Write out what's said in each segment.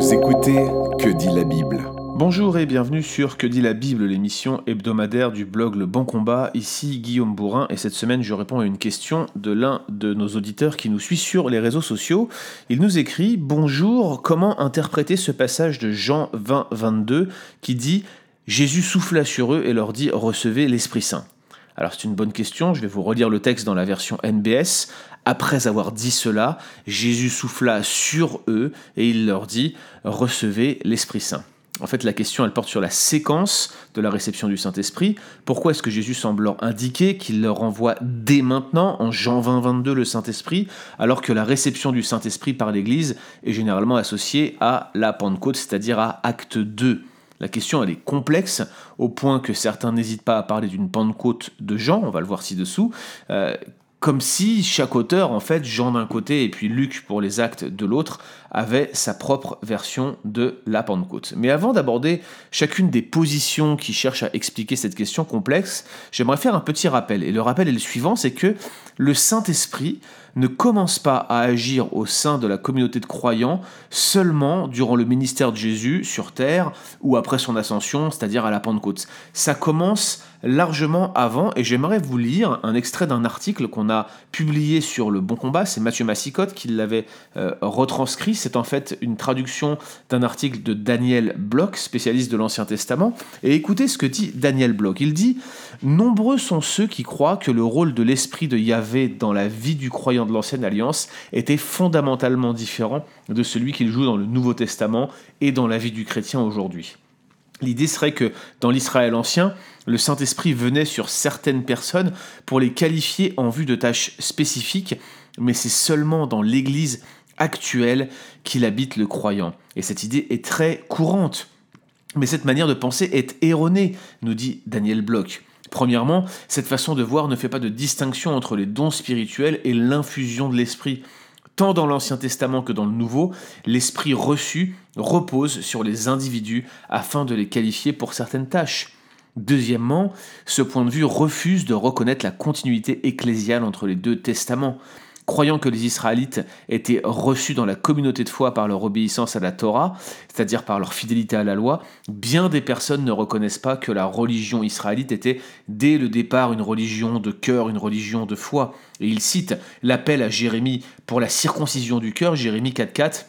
Vous écoutez Que dit la Bible Bonjour et bienvenue sur Que dit la Bible, l'émission hebdomadaire du blog Le Bon Combat. Ici Guillaume Bourrin et cette semaine je réponds à une question de l'un de nos auditeurs qui nous suit sur les réseaux sociaux. Il nous écrit Bonjour, comment interpréter ce passage de Jean 20 22 qui dit Jésus souffla sur eux et leur dit Recevez l'Esprit Saint. Alors c'est une bonne question, je vais vous relire le texte dans la version NBS. Après avoir dit cela, Jésus souffla sur eux et il leur dit Recevez l'Esprit Saint. En fait, la question, elle porte sur la séquence de la réception du Saint-Esprit. Pourquoi est-ce que Jésus semble leur indiquer qu'il leur envoie dès maintenant, en Jean 20, 22, le Saint-Esprit, alors que la réception du Saint-Esprit par l'Église est généralement associée à la Pentecôte, c'est-à-dire à Acte 2 la question, elle est complexe, au point que certains n'hésitent pas à parler d'une Pentecôte de Jean, on va le voir ci-dessous, euh, comme si chaque auteur, en fait, Jean d'un côté et puis Luc pour les actes de l'autre, avait sa propre version de la Pentecôte. Mais avant d'aborder chacune des positions qui cherchent à expliquer cette question complexe, j'aimerais faire un petit rappel. Et le rappel est le suivant, c'est que le Saint-Esprit ne commence pas à agir au sein de la communauté de croyants seulement durant le ministère de Jésus sur terre ou après son ascension, c'est-à-dire à la Pentecôte. Ça commence largement avant et j'aimerais vous lire un extrait d'un article qu'on a publié sur le Bon Combat, c'est Mathieu Massicotte qui l'avait euh, retranscrit, c'est en fait une traduction d'un article de Daniel Bloch, spécialiste de l'Ancien Testament, et écoutez ce que dit Daniel Bloch. Il dit « Nombreux sont ceux qui croient que le rôle de l'Esprit de Yahvé dans la vie du croyant de l'Ancienne Alliance était fondamentalement différent de celui qu'il joue dans le Nouveau Testament et dans la vie du chrétien aujourd'hui. L'idée serait que dans l'Israël ancien, le Saint-Esprit venait sur certaines personnes pour les qualifier en vue de tâches spécifiques, mais c'est seulement dans l'Église actuelle qu'il habite le croyant. Et cette idée est très courante. Mais cette manière de penser est erronée, nous dit Daniel Bloch. Premièrement, cette façon de voir ne fait pas de distinction entre les dons spirituels et l'infusion de l'esprit. Tant dans l'Ancien Testament que dans le Nouveau, l'esprit reçu repose sur les individus afin de les qualifier pour certaines tâches. Deuxièmement, ce point de vue refuse de reconnaître la continuité ecclésiale entre les deux testaments. Croyant que les Israélites étaient reçus dans la communauté de foi par leur obéissance à la Torah, c'est-à-dire par leur fidélité à la loi, bien des personnes ne reconnaissent pas que la religion israélite était dès le départ une religion de cœur, une religion de foi. Et il cite l'appel à Jérémie pour la circoncision du cœur, Jérémie 4.4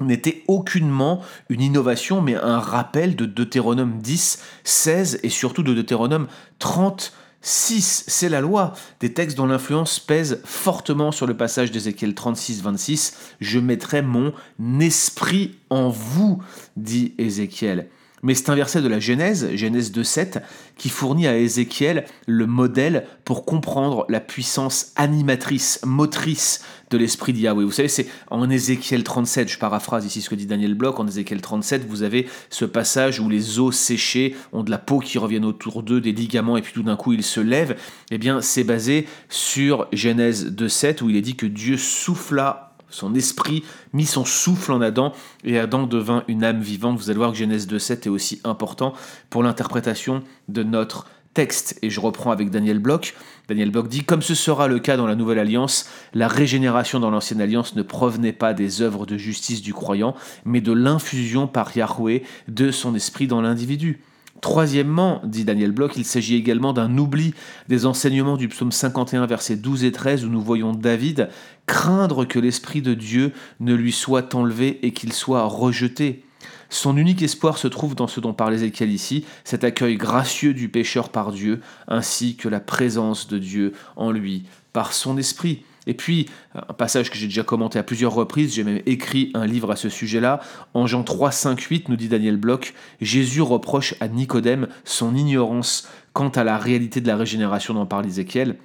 n'était aucunement une innovation, mais un rappel de Deutéronome 10, 16 et surtout de Deutéronome 30, 6, c'est la loi, des textes dont l'influence pèse fortement sur le passage d'Ézéchiel 36-26. Je mettrai mon esprit en vous, dit Ézéchiel. Mais c'est un verset de la Genèse, Genèse 2.7, qui fournit à Ézéchiel le modèle pour comprendre la puissance animatrice, motrice de l'esprit d'Yahweh. Vous savez, c'est en Ézéchiel 37, je paraphrase ici ce que dit Daniel Bloch, en Ézéchiel 37, vous avez ce passage où les os séchés ont de la peau qui reviennent autour d'eux, des ligaments, et puis tout d'un coup ils se lèvent. Eh bien, c'est basé sur Genèse 2.7, où il est dit que Dieu souffla son esprit mit son souffle en Adam et Adam devint une âme vivante. Vous allez voir que Genèse 2.7 est aussi important pour l'interprétation de notre texte. Et je reprends avec Daniel Bloch. Daniel Bloch dit Comme ce sera le cas dans la Nouvelle Alliance, la régénération dans l'Ancienne Alliance ne provenait pas des œuvres de justice du croyant, mais de l'infusion par Yahweh de son esprit dans l'individu. Troisièmement, dit Daniel Bloch, il s'agit également d'un oubli des enseignements du psaume 51, versets 12 et 13, où nous voyons David craindre que l'Esprit de Dieu ne lui soit enlevé et qu'il soit rejeté. Son unique espoir se trouve dans ce dont parle Ézéchiel ici, cet accueil gracieux du pécheur par Dieu, ainsi que la présence de Dieu en lui par son esprit. Et puis, un passage que j'ai déjà commenté à plusieurs reprises, j'ai même écrit un livre à ce sujet-là. En Jean 3, 5, 8, nous dit Daniel Bloch, Jésus reproche à Nicodème son ignorance quant à la réalité de la régénération dont parle Ézéchiel.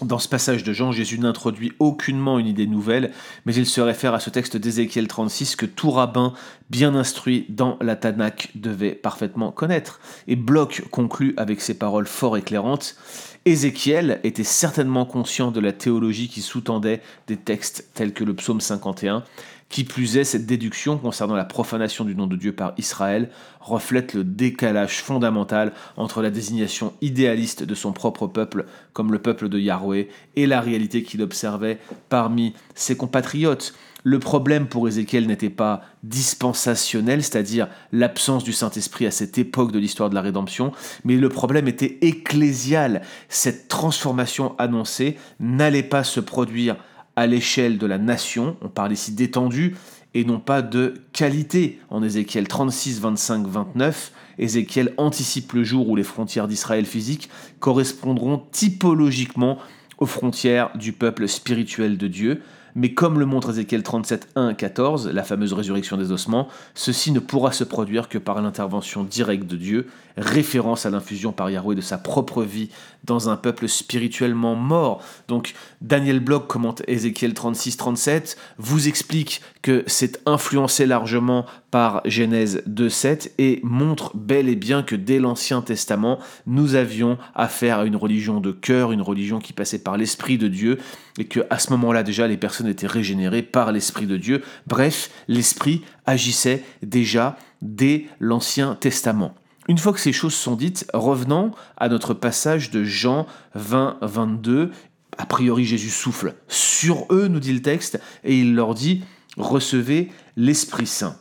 Dans ce passage de Jean, Jésus n'introduit aucunement une idée nouvelle, mais il se réfère à ce texte d'Ézéchiel 36 que tout rabbin bien instruit dans la Tanakh devait parfaitement connaître. Et Bloch conclut avec ces paroles fort éclairantes. Ézéchiel était certainement conscient de la théologie qui sous-tendait des textes tels que le psaume 51, Qui plus est, cette déduction concernant la profanation du nom de Dieu par Israël reflète le décalage fondamental entre la désignation idéaliste de son propre peuple comme le peuple de Yahweh et la réalité qu'il observait parmi ses compatriotes. Le problème pour Ézéchiel n'était pas dispensationnel, c'est-à-dire l'absence du Saint-Esprit à cette époque de l'histoire de la rédemption, mais le problème était ecclésial. Cette transformation annoncée n'allait pas se produire à l'échelle de la nation, on parle ici d'étendue, et non pas de qualité. En Ézéchiel 36, 25, 29, Ézéchiel anticipe le jour où les frontières d'Israël physique correspondront typologiquement aux frontières du peuple spirituel de Dieu, mais comme le montre Ézéchiel 37, 1 14, la fameuse résurrection des ossements, ceci ne pourra se produire que par l'intervention directe de Dieu, référence à l'infusion par Yahweh de sa propre vie dans un peuple spirituellement mort. Donc Daniel Bloch commente Ézéchiel 36, 37, vous explique que c'est influencé largement par Genèse 2.7 et montre bel et bien que dès l'Ancien Testament, nous avions affaire à une religion de cœur, une religion qui passait par l'Esprit de Dieu, et que à ce moment-là déjà les personnes étaient régénérées par l'Esprit de Dieu. Bref, l'Esprit agissait déjà dès l'Ancien Testament. Une fois que ces choses sont dites, revenons à notre passage de Jean 20, 22. A priori, Jésus souffle sur eux, nous dit le texte, et il leur dit, recevez l'Esprit Saint.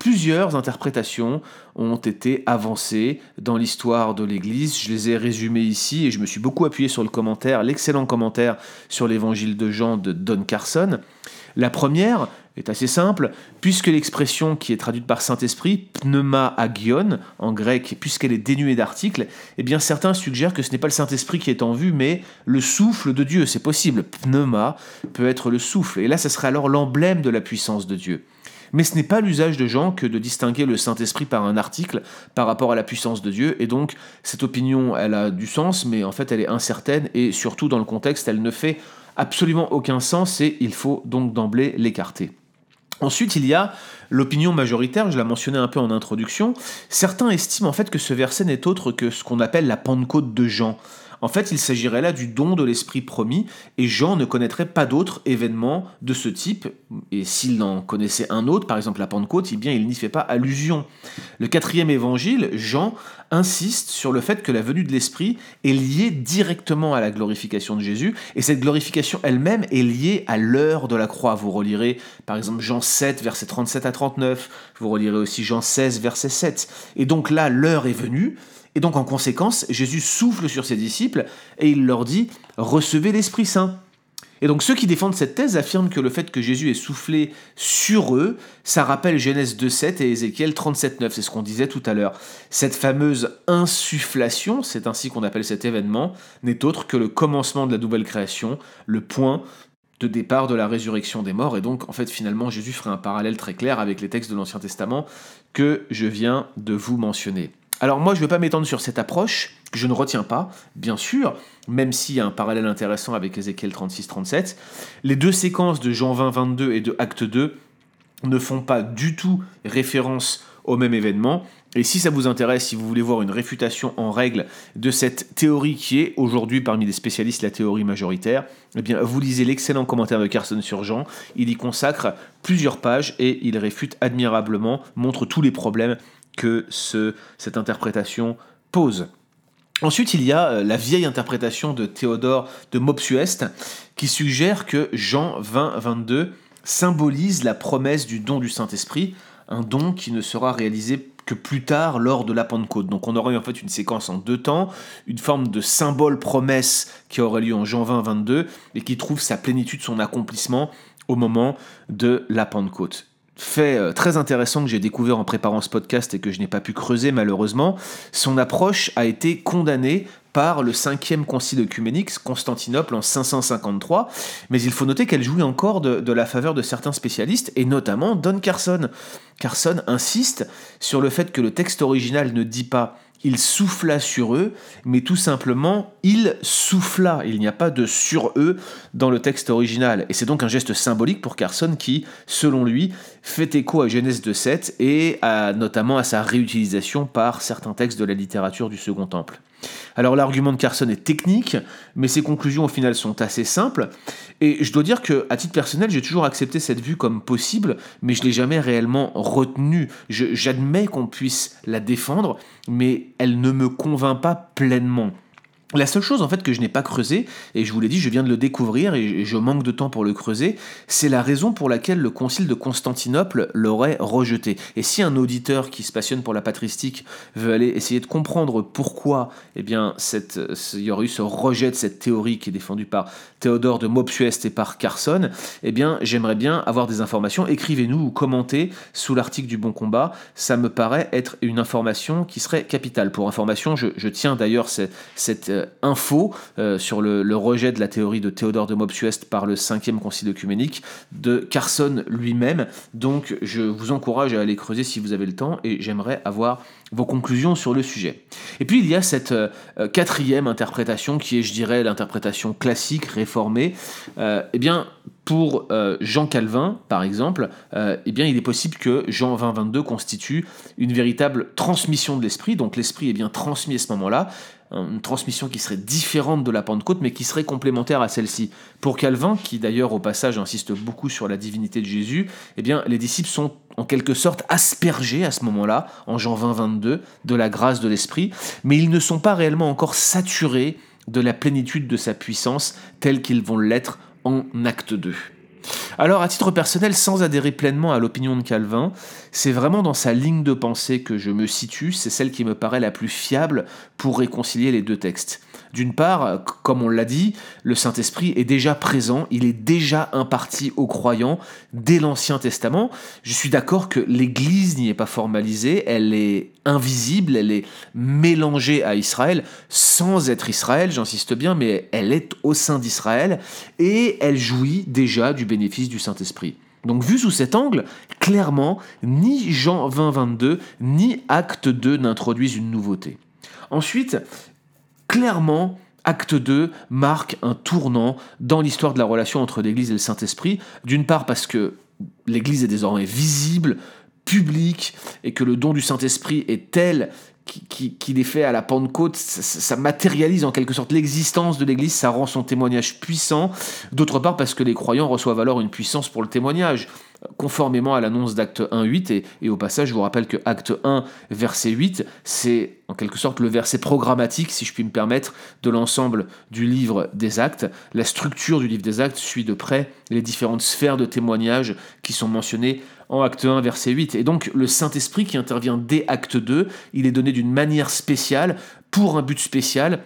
Plusieurs interprétations ont été avancées dans l'histoire de l'Église. Je les ai résumées ici et je me suis beaucoup appuyé sur le commentaire, l'excellent commentaire sur l'évangile de Jean de Don Carson. La première est assez simple, puisque l'expression qui est traduite par Saint-Esprit, pneuma agion, en grec, puisqu'elle est dénuée d'articles, eh bien certains suggèrent que ce n'est pas le Saint-Esprit qui est en vue, mais le souffle de Dieu. C'est possible. Pneuma peut être le souffle. Et là, ce serait alors l'emblème de la puissance de Dieu. Mais ce n'est pas l'usage de Jean que de distinguer le Saint-Esprit par un article par rapport à la puissance de Dieu, et donc cette opinion, elle a du sens, mais en fait elle est incertaine, et surtout dans le contexte, elle ne fait absolument aucun sens, et il faut donc d'emblée l'écarter. Ensuite, il y a l'opinion majoritaire, je l'ai mentionné un peu en introduction. Certains estiment en fait que ce verset n'est autre que ce qu'on appelle la Pentecôte de Jean. En fait, il s'agirait là du don de l'Esprit promis, et Jean ne connaîtrait pas d'autres événements de ce type, et s'il en connaissait un autre, par exemple la Pentecôte, eh bien il n'y fait pas allusion. Le quatrième évangile, Jean, insiste sur le fait que la venue de l'Esprit est liée directement à la glorification de Jésus, et cette glorification elle-même est liée à l'heure de la croix. Vous relirez par exemple Jean 7, versets 37 à 39, vous relirez aussi Jean 16, verset 7. Et donc là, l'heure est venue, et donc en conséquence, Jésus souffle sur ses disciples et il leur dit Recevez l'Esprit Saint. Et donc ceux qui défendent cette thèse affirment que le fait que Jésus ait soufflé sur eux, ça rappelle Genèse 2.7 et Ézéchiel 37.9, c'est ce qu'on disait tout à l'heure. Cette fameuse insufflation, c'est ainsi qu'on appelle cet événement, n'est autre que le commencement de la nouvelle création, le point de départ de la résurrection des morts. Et donc, en fait, finalement, Jésus ferait un parallèle très clair avec les textes de l'Ancien Testament que je viens de vous mentionner. Alors moi, je ne vais pas m'étendre sur cette approche, que je ne retiens pas, bien sûr, même s'il y a un parallèle intéressant avec Ézéchiel 36-37. Les deux séquences de Jean 20-22 et de Acte 2 ne font pas du tout référence au même événement. Et si ça vous intéresse, si vous voulez voir une réfutation en règle de cette théorie qui est aujourd'hui parmi les spécialistes la théorie majoritaire, eh bien vous lisez l'excellent commentaire de Carson sur Jean. Il y consacre plusieurs pages et il réfute admirablement, montre tous les problèmes que ce, cette interprétation pose. Ensuite, il y a euh, la vieille interprétation de Théodore de Mopsueste qui suggère que Jean 20, 22 symbolise la promesse du don du Saint-Esprit, un don qui ne sera réalisé que plus tard lors de la Pentecôte. Donc on aurait en fait une séquence en deux temps, une forme de symbole promesse qui aurait lieu en Jean 20, 22 et qui trouve sa plénitude, son accomplissement au moment de la Pentecôte fait euh, très intéressant que j'ai découvert en préparant ce podcast et que je n'ai pas pu creuser malheureusement, son approche a été condamnée par le cinquième concile œcuménique, Constantinople, en 553, mais il faut noter qu'elle jouit encore de, de, la faveur de certains spécialistes, et notamment Don Carson. Carson insiste sur le fait que le texte original ne dit pas il souffla sur eux, mais tout simplement, il souffla. Il n'y a pas de sur eux dans le texte original. Et c'est donc un geste symbolique pour Carson qui, selon lui, fait écho à Genèse 2.7 et notamment à sa réutilisation par certains textes de la littérature du Second Temple. Alors l'argument de Carson est technique, mais ses conclusions au final sont assez simples. Et je dois dire que, à titre personnel, j'ai toujours accepté cette vue comme possible, mais je l'ai jamais réellement retenue. J'admets qu'on puisse la défendre, mais elle ne me convainc pas pleinement. La seule chose en fait que je n'ai pas creusé, et je vous l'ai dit, je viens de le découvrir et je manque de temps pour le creuser, c'est la raison pour laquelle le concile de Constantinople l'aurait rejeté. Et si un auditeur qui se passionne pour la patristique veut aller essayer de comprendre pourquoi eh bien, cette, il y aurait eu ce rejet de cette théorie qui est défendue par Théodore de Mopsuest et par Carson, eh bien j'aimerais bien avoir des informations. Écrivez-nous ou commentez sous l'article du Bon Combat. Ça me paraît être une information qui serait capitale. Pour information, je, tiens d'ailleurs cette, cette euh, info euh, sur le, rejet de la théorie de Théodore de Mopsuest par le 5e concile œcuménique de Carson lui-même. Donc je vous encourage à aller creuser si vous avez le temps et j'aimerais avoir vos conclusions sur le sujet. Et puis il y a cette euh, quatrième interprétation qui est, je dirais, l'interprétation classique, réformée. eh bien, pour Jean Calvin, par exemple, eh bien, il est possible que Jean 20-22 constitue une véritable transmission de l'esprit. Donc l'esprit est bien transmis à ce moment-là une transmission qui serait différente de la Pentecôte, mais qui serait complémentaire à celle-ci. Pour Calvin, qui d'ailleurs au passage insiste beaucoup sur la divinité de Jésus, eh bien les disciples sont en quelque sorte aspergés à ce moment-là, en Jean 20, 22, de la grâce de l'Esprit, mais ils ne sont pas réellement encore saturés de la plénitude de sa puissance telle qu'ils vont l'être en acte 2. Alors, à titre personnel, sans adhérer pleinement à l'opinion de Calvin, c'est vraiment dans sa ligne de pensée que je me situe, c'est celle qui me paraît la plus fiable pour réconcilier les deux textes. D'une part, comme on l'a dit, le Saint-Esprit est déjà présent, il est déjà imparti aux croyants dès l'Ancien Testament. Je suis d'accord que l'Église n'y est pas formalisée, elle est invisible, elle est mélangée à Israël, sans être Israël, j'insiste bien, mais elle est au sein d'Israël, et elle jouit déjà du bénéfice du Saint-Esprit. Donc vu sous cet angle, clairement, ni Jean 20, 22, ni Acte 2 n'introduisent une nouveauté. Ensuite, clairement, Acte 2 marque un tournant dans l'histoire de la relation entre l'Église et le Saint-Esprit, d'une part parce que l'Église est désormais visible, publique, et que le don du Saint-Esprit est tel qu'il est fait à la Pentecôte, ça, matérialise en quelque sorte l'existence de l'Église, ça rend son témoignage puissant, d'autre part parce que les croyants reçoivent alors une puissance pour le témoignage conformément à l'annonce d'acte 1, 8, et, au passage, je vous rappelle que acte 1, verset 8, c'est en quelque sorte le verset programmatique, si je puis me permettre, de l'ensemble du livre des actes. La structure du livre des actes suit de près les différentes sphères de témoignage qui sont mentionnées en acte 1, verset 8. Et donc le Saint-Esprit qui intervient dès acte 2, il est donné d'une manière spéciale, pour un but spécial,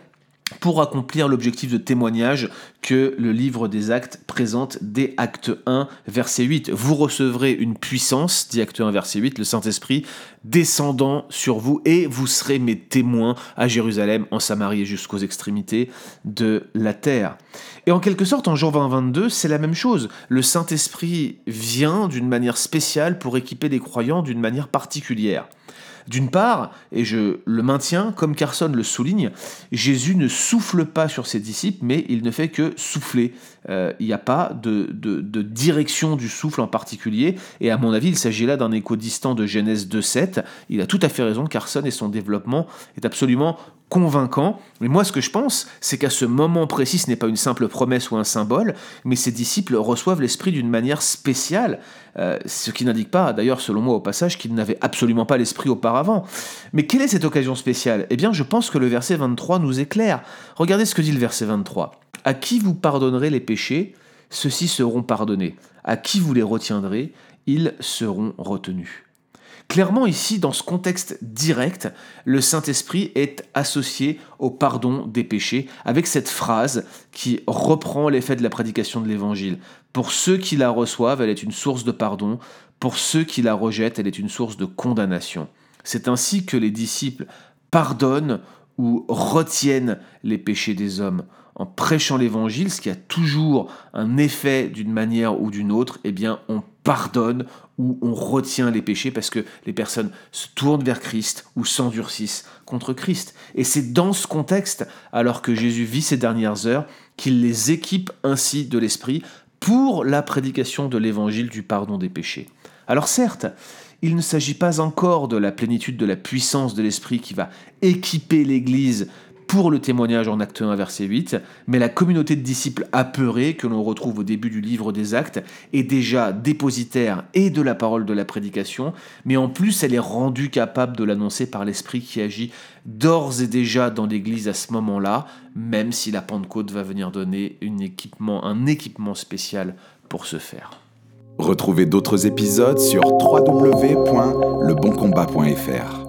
pour accomplir l'objectif de témoignage que le livre des actes présente dès acte 1, verset 8. Vous recevrez une puissance, dit acte 1, verset 8, le Saint-Esprit descendant sur vous et vous serez mes témoins à Jérusalem, en Samarie et jusqu'aux extrémités de la terre. Et en quelque sorte, en Jean 20, 22, c'est la même chose. Le Saint-Esprit vient d'une manière spéciale pour équiper les croyants d'une manière particulière. D'une part, et je le maintiens, comme Carson le souligne, Jésus ne souffle pas sur ses disciples, mais il ne fait que souffler. Euh, il n'y a pas de, direction du souffle en particulier, et à mon avis, il s'agit là d'un écho distant de Genèse 2.7. Il a tout à fait raison, Carson, et son développement est absolument convaincant. Mais moi, ce que je pense, c'est qu'à ce moment précis, ce n'est pas une simple promesse ou un symbole, mais ses disciples reçoivent l'Esprit d'une manière spéciale, euh, ce qui n'indique pas, d'ailleurs, selon moi, au passage, qu'ils n'avaient absolument pas l'Esprit auparavant. Mais quelle est cette occasion spéciale? Eh bien, je pense que le verset 23 nous éclaire. Regardez ce que dit le verset 23. À qui vous pardonnerez les péchés, ceux-ci seront pardonnés. À qui vous les retiendrez, ils seront retenus. Clairement, ici, dans ce contexte direct, le Saint-Esprit est associé au pardon des péchés, avec cette phrase qui reprend l'effet de la prédication de l'Évangile. Pour ceux qui la reçoivent, elle est une source de pardon, pour ceux qui la rejettent, elle est une source de condamnation. C'est ainsi que les disciples pardonnent ou retiennent les péchés des hommes. En prêchant l'évangile, ce qui a toujours un effet d'une manière ou d'une autre, eh bien, on pardonne ou on retient les péchés parce que les personnes se tournent vers Christ ou s'endurcissent contre Christ. Et c'est dans ce contexte, alors que Jésus vit ces dernières heures, qu'il les équipe ainsi de l'Esprit pour la prédication de l'évangile du pardon des péchés. Alors certes, il ne s'agit pas encore de la plénitude de la puissance de l'Esprit qui va équiper l'Église pour le témoignage en acte 1, verset 8, mais la communauté de disciples apeurés que l'on retrouve au début du livre des actes est déjà dépositaire et de la parole de la prédication, mais en plus elle est rendue capable de l'annoncer par l'Esprit qui agit d'ores et déjà dans l'Église à ce moment-là, même si la Pentecôte va venir donner un équipement spécial pour ce faire. Retrouvez d'autres épisodes sur www.leboncombat.fr.